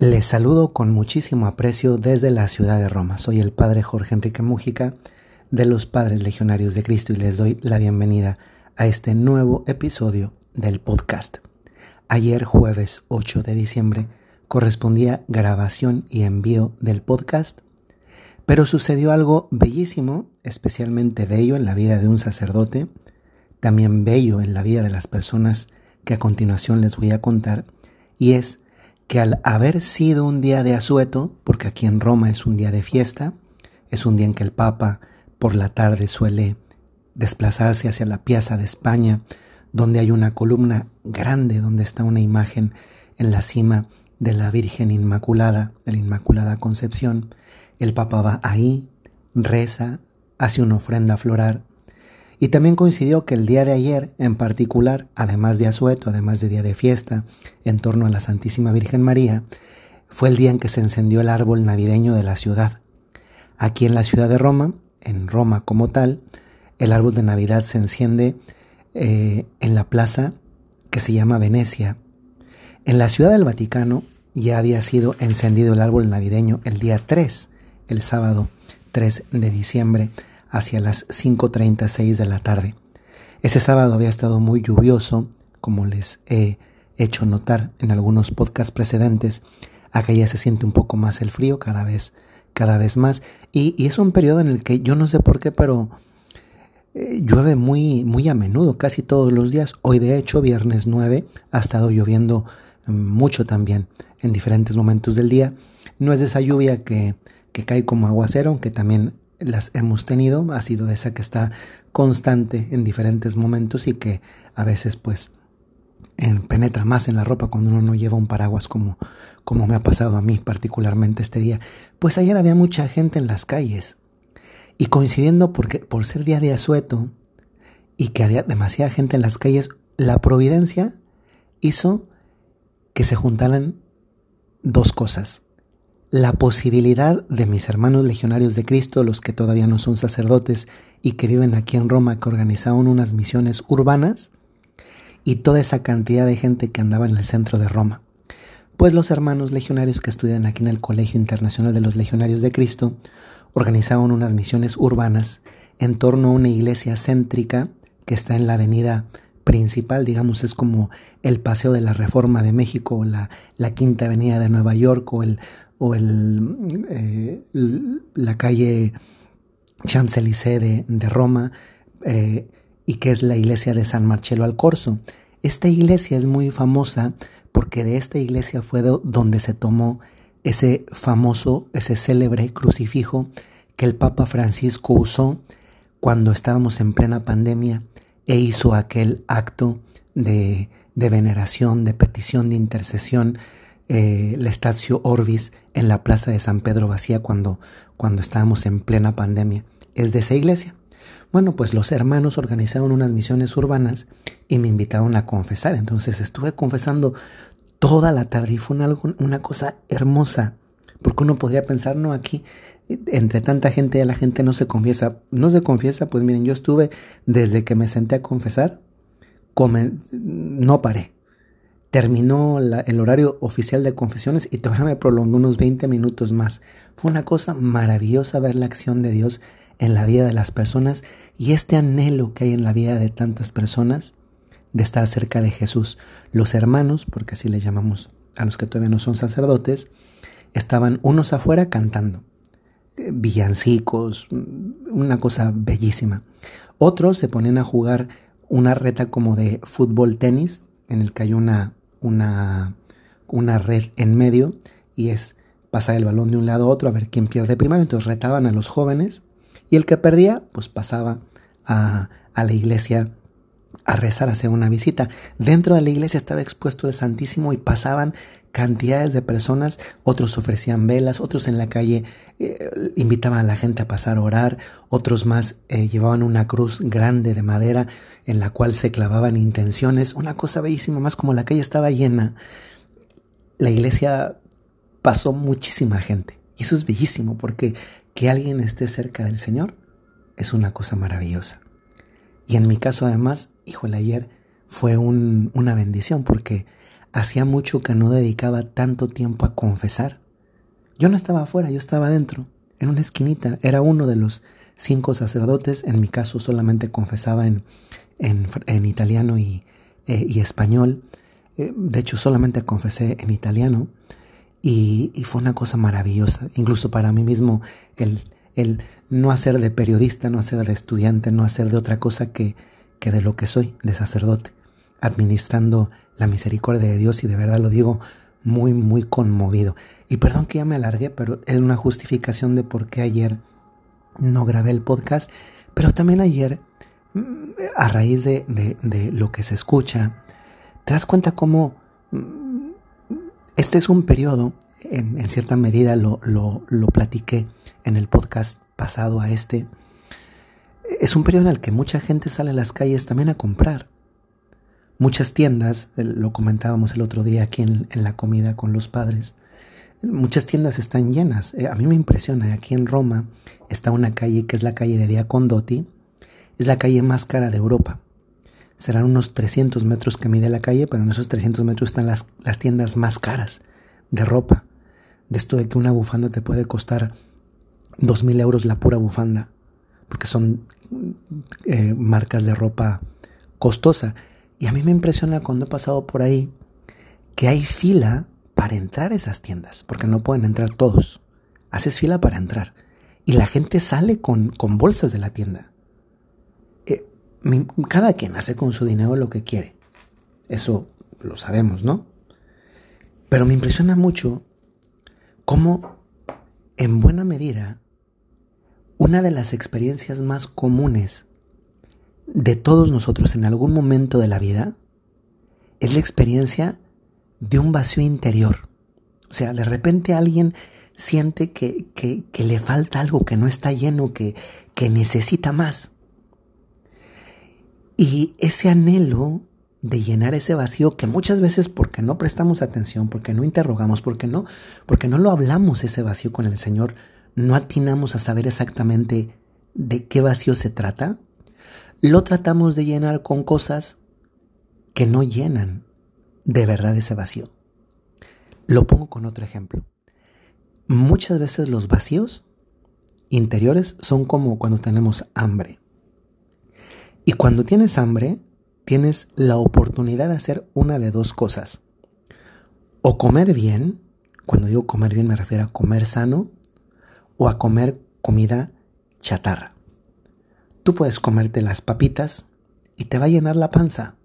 Les saludo con muchísimo aprecio desde la ciudad de Roma. Soy el Padre Jorge Enrique Mújica de los Padres Legionarios de Cristo y les doy la bienvenida a este nuevo episodio del podcast. Ayer jueves 8 de diciembre correspondía grabación y envío del podcast, pero sucedió algo bellísimo, especialmente bello en la vida de un sacerdote, también bello en la vida de las personas que a continuación les voy a contar, y es que al haber sido un día de asueto, porque aquí en Roma es un día de fiesta, es un día en que el Papa por la tarde suele desplazarse hacia la Piazza de España, donde hay una columna grande donde está una imagen en la cima de la Virgen Inmaculada, de la Inmaculada Concepción. El Papa va ahí, reza, hace una ofrenda floral y también coincidió que el día de ayer, en particular, además de asueto, además de día de fiesta, en torno a la Santísima Virgen María, fue el día en que se encendió el árbol navideño de la ciudad. Aquí en la ciudad de Roma, en Roma como tal, el árbol de Navidad se enciende eh, en la plaza que se llama Venecia. En la ciudad del Vaticano ya había sido encendido el árbol navideño el día 3, el sábado 3 de diciembre, hacia las 5.36 de la tarde. Ese sábado había estado muy lluvioso, como les he hecho notar en algunos podcasts precedentes. Acá ya se siente un poco más el frío cada vez, cada vez más. Y, es un periodo en el que yo no sé por qué, pero eh, llueve muy, muy a menudo, casi todos los días. Hoy de hecho, viernes 9, ha estado lloviendo mm, mucho también en diferentes momentos del día. No es esa lluvia que, que cae como aguacero, aunque también las hemos tenido, ha sido de esa que está constante en diferentes momentos y que a veces pues penetra más en la ropa cuando uno no lleva un paraguas como, como me ha pasado a mí particularmente este día. Pues ayer había mucha gente en las calles y coincidiendo porque, por ser día de asueto y que había demasiada gente en las calles, la providencia hizo que se juntaran dos cosas la posibilidad de mis hermanos legionarios de Cristo, los que todavía no son sacerdotes y que viven aquí en Roma, que organizaban unas misiones urbanas, y toda esa cantidad de gente que andaba en el centro de Roma. Pues los hermanos legionarios que estudian aquí en el Colegio Internacional de los Legionarios de Cristo organizaban unas misiones urbanas en torno a una iglesia céntrica que está en la avenida principal, digamos, es como el Paseo de la Reforma de México, o la, la Quinta Avenida de Nueva York, o el, o el, eh, la calle Champs-Élysées de, Roma, eh, y que es la iglesia de San Marcello al Corso. Esta iglesia es muy famosa porque de esta iglesia fue donde se tomó ese famoso, ese célebre crucifijo que el Papa Francisco usó cuando estábamos en plena pandemia e hizo aquel acto de, de veneración, de petición, de intercesión eh, la Estacio Orbis en la plaza de San Pedro Vacía cuando, cuando estábamos en plena pandemia. Es de esa iglesia. Bueno, pues los hermanos organizaron unas misiones urbanas y me invitaron a confesar. Entonces estuve confesando toda la tarde y fue una, una cosa hermosa. Porque uno podría pensar, no, aquí entre tanta gente la gente no se confiesa. No se confiesa, pues miren, yo estuve desde que me senté a confesar, no paré terminó el horario oficial de confesiones y todavía me prolongó unos 20 minutos más. Fue una cosa maravillosa ver la acción de Dios en la vida de las personas y este anhelo que hay en la vida de tantas personas de estar cerca de Jesús. Los hermanos, porque así le llamamos a los que todavía no son sacerdotes, estaban unos afuera cantando eh, villancicos, una cosa bellísima. Otros se ponían a jugar una reta como de fútbol tenis, en el que hay una una, una red en medio y es pasar el balón de un lado a otro a ver quién pierde primero. Entonces retaban a los jóvenes y el que perdía pues pasaba a, a la iglesia a rezar, a hacer una visita. Dentro de la iglesia estaba expuesto el Santísimo y pasaban cantidades de personas, otros ofrecían velas, otros en la calle eh, invitaban a la gente a pasar a orar, otros más eh, llevaban una cruz grande de madera en la cual se clavaban intenciones, una cosa bellísima, más como la calle estaba llena, la iglesia pasó muchísima gente. Y eso es bellísimo porque que alguien esté cerca del Señor es una cosa maravillosa. Y en mi caso además, híjole, ayer fue una bendición porque hacía mucho que no dedicaba tanto tiempo a confesar. Yo no estaba afuera, yo estaba adentro, en una esquinita. Era uno de los cinco sacerdotes. En mi caso solamente confesaba en, en, italiano y, eh, y español. Eh, de hecho, solamente confesé en italiano. Y, y, fue una cosa maravillosa. Incluso para mí mismo el, el no hacer de periodista, no hacer de estudiante, no hacer de otra cosa que, que de lo que soy, de sacerdote, administrando la misericordia de Dios y de verdad lo digo muy, muy conmovido. Y perdón que ya me alargué, pero es una justificación de por qué ayer no grabé el podcast, pero también ayer, mm, a raíz de, de, lo que se escucha, te das cuenta cómo mm, este es un periodo, en, cierta medida lo, lo, lo platiqué en el podcast pasado a este, es un periodo en el que mucha gente sale a las calles también a comprar. Muchas tiendas, lo comentábamos el otro día aquí en, la comida con los padres, muchas tiendas están llenas. Eh, a mí me impresiona, aquí en Roma está una calle que es la calle de Via Condotti, es la calle más cara de Europa. Serán unos 300 metros que mide la calle, pero en esos 300 metros están las, las tiendas más caras de ropa. De esto de que una bufanda te puede costar 2.000 euros la pura bufanda, porque son eh, marcas de ropa costosa. Y a mí me impresiona cuando he pasado por ahí que hay fila para entrar a esas tiendas, porque no pueden entrar todos. Haces fila para entrar. Y la gente sale con, con bolsas de la tienda. Eh, cada quien hace con su dinero lo que quiere. Eso lo sabemos, ¿no? Pero me impresiona mucho cómo, en buena medida, una de las experiencias más comunes de todos nosotros en algún momento de la vida es la experiencia de un vacío interior. O sea, de repente alguien siente que, que, le falta algo, que no está lleno, que, que necesita más. Y ese anhelo de llenar ese vacío que muchas veces porque no prestamos atención, porque no interrogamos, porque no, porque no lo hablamos ese vacío con el Señor, no atinamos a saber exactamente de qué vacío se trata, lo tratamos de llenar con cosas que no llenan de verdad ese vacío. Lo pongo con otro ejemplo. Muchas veces los vacíos interiores son como cuando tenemos hambre. Y cuando tienes hambre, tienes la oportunidad de hacer una de dos cosas. O comer bien, cuando digo comer bien me refiero a comer sano, o a comer comida chatarra. Tú puedes comerte las papitas y te va a llenar la panza.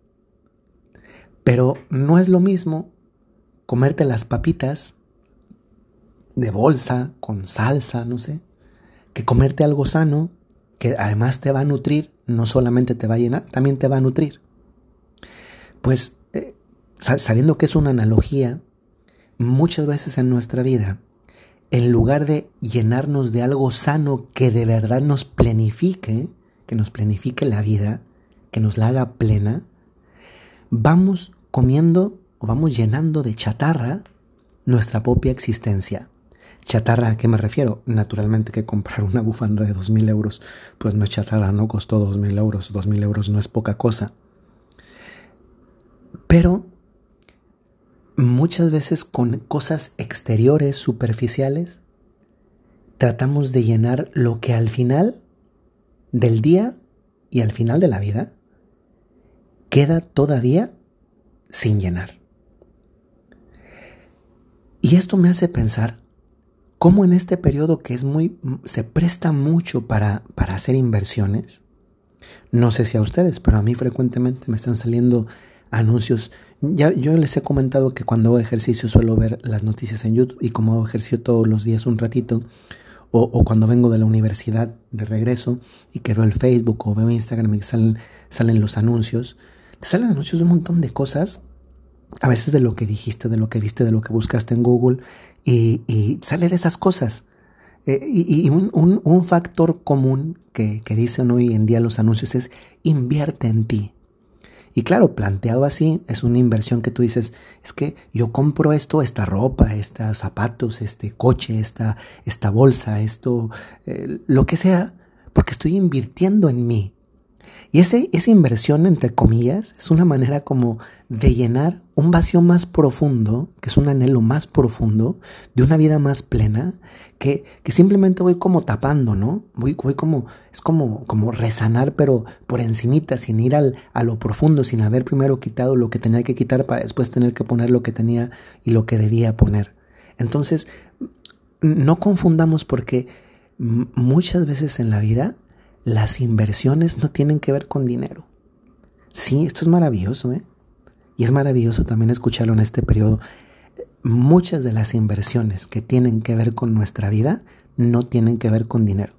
Pero no es lo mismo comerte las papitas de bolsa, con salsa, no sé, que comerte algo sano, que además te va a nutrir, no solamente te va a llenar, también te va a nutrir. Pues eh, sabiendo que es una analogía, muchas veces en nuestra vida en lugar de llenarnos de algo sano que de verdad nos plenifique, que nos planifique la vida, que nos la haga plena, vamos comiendo o vamos llenando de chatarra nuestra propia existencia. Chatarra, ¿a qué me refiero? Naturalmente que comprar una bufanda de 2.000 euros, pues no es chatarra, no costó 2.000 euros, 2.000 euros no es poca cosa. Pero muchas veces con cosas exteriores, superficiales, tratamos de llenar lo que al final del día y al final de la vida queda todavía sin llenar. Y esto me hace pensar cómo en este periodo que es muy se presta mucho para, para hacer inversiones, no sé si a ustedes, pero a mí frecuentemente me están saliendo anuncios. Ya, yo les he comentado que cuando hago ejercicio suelo ver las noticias en YouTube y como hago ejercicio todos los días un ratito, o, cuando vengo de la universidad de regreso y que veo el Facebook o veo Instagram y salen, salen los anuncios, te salen anuncios de un montón de cosas, a veces de lo que dijiste, de lo que viste, de lo que buscaste en Google, y, sale de esas cosas. Eh, y, un, factor común que dicen hoy en día los anuncios es invierte en ti. Y claro, planteado así, es una inversión que tú dices, es que yo compro esto, esta ropa, estos zapatos, este coche, esta, esta bolsa, esto, eh, lo que sea, porque estoy invirtiendo en mí. Y esa inversión, entre comillas, es una manera como de llenar un vacío más profundo, que es un anhelo más profundo, de una vida más plena, que, que simplemente voy como tapando, ¿no? Voy, voy como, es como, como resanar, pero por encimita, sin ir al, a lo profundo, sin haber primero quitado lo que tenía que quitar para después tener que poner lo que tenía y lo que debía poner. Entonces, no confundamos porque muchas veces en la vida las inversiones no tienen que ver con dinero. Sí, esto es maravilloso, ¿eh? Y es maravilloso también escucharlo en este periodo. Muchas de las inversiones que tienen que ver con nuestra vida no tienen que ver con dinero.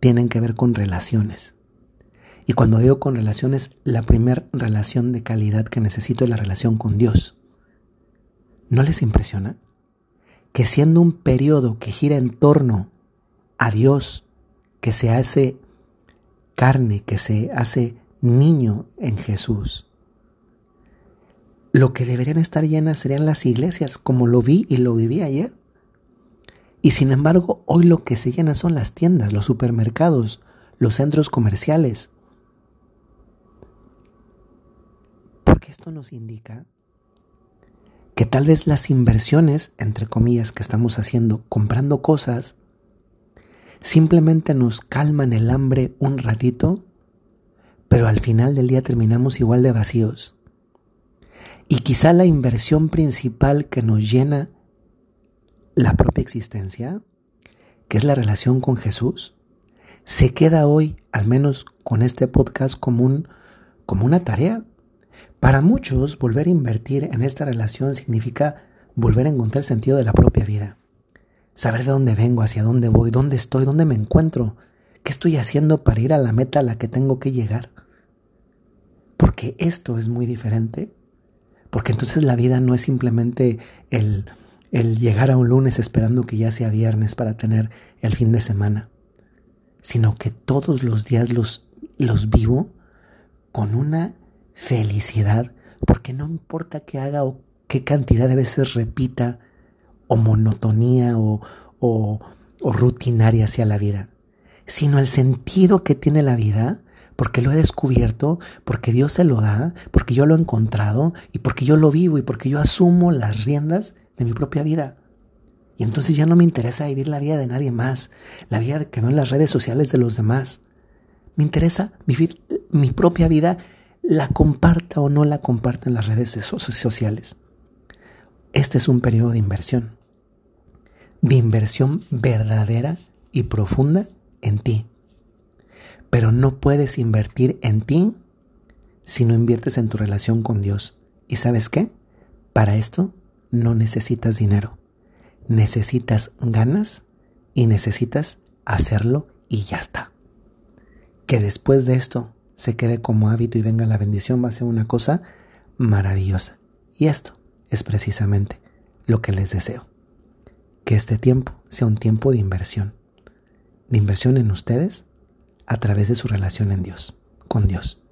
Tienen que ver con relaciones. Y cuando digo con relaciones, la primera relación de calidad que necesito es la relación con Dios. ¿No les impresiona? Que siendo un periodo que gira en torno a Dios, que se hace carne, que se hace niño en Jesús. Lo que deberían estar llenas serían las iglesias, como lo vi y lo viví ayer. Y sin embargo, hoy lo que se llena son las tiendas, los supermercados, los centros comerciales. Porque esto nos indica que tal vez las inversiones, entre comillas, que estamos haciendo comprando cosas, simplemente nos calman el hambre un ratito, pero al final del día terminamos igual de vacíos. Y quizá la inversión principal que nos llena la propia existencia, que es la relación con Jesús, se queda hoy, al menos con este podcast, como, como una tarea. Para muchos, volver a invertir en esta relación significa volver a encontrar el sentido de la propia vida saber de dónde vengo, hacia dónde voy, dónde estoy, dónde me encuentro, qué estoy haciendo para ir a la meta a la que tengo que llegar. Porque esto es muy diferente. Porque entonces la vida no es simplemente el, el llegar a un lunes esperando que ya sea viernes para tener el fin de semana, sino que todos los días los, los vivo con una felicidad, porque no importa qué haga o qué cantidad de veces repita o monotonía o, o, rutinaria hacia la vida, sino el sentido que tiene la vida porque lo he descubierto, porque Dios se lo da, porque yo lo he encontrado y porque yo lo vivo y porque yo asumo las riendas de mi propia vida. Y entonces ya no me interesa vivir la vida de nadie más, la vida que veo en las redes sociales de los demás. Me interesa vivir mi propia vida, la comparta o no la comparta en las redes sociales. Este es un periodo de inversión, de inversión verdadera y profunda en ti. Pero no puedes invertir en ti si no inviertes en tu relación con Dios. ¿Y sabes qué? Para esto no necesitas dinero. Necesitas ganas y necesitas hacerlo y ya está. Que después de esto se quede como hábito y venga la bendición va a ser una cosa maravillosa. Y esto es precisamente lo que les deseo. Que este tiempo sea un tiempo de inversión. De inversión en ustedes a través de su relación en Dios, con Dios.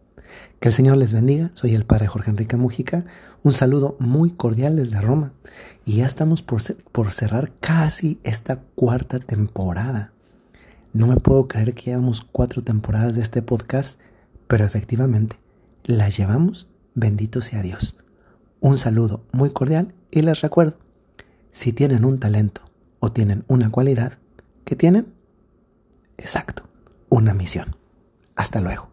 Que el Señor les bendiga. Soy el Padre Jorge Enrique Mujica. Un saludo muy cordial desde Roma. Y ya estamos por, cerrar casi esta cuarta temporada. No me puedo creer que llevamos cuatro temporadas de este podcast, pero efectivamente las llevamos. Bendito sea Dios. Un saludo muy cordial y les recuerdo, si tienen un talento o tienen una cualidad, ¿qué tienen? Exacto, una misión. Hasta luego.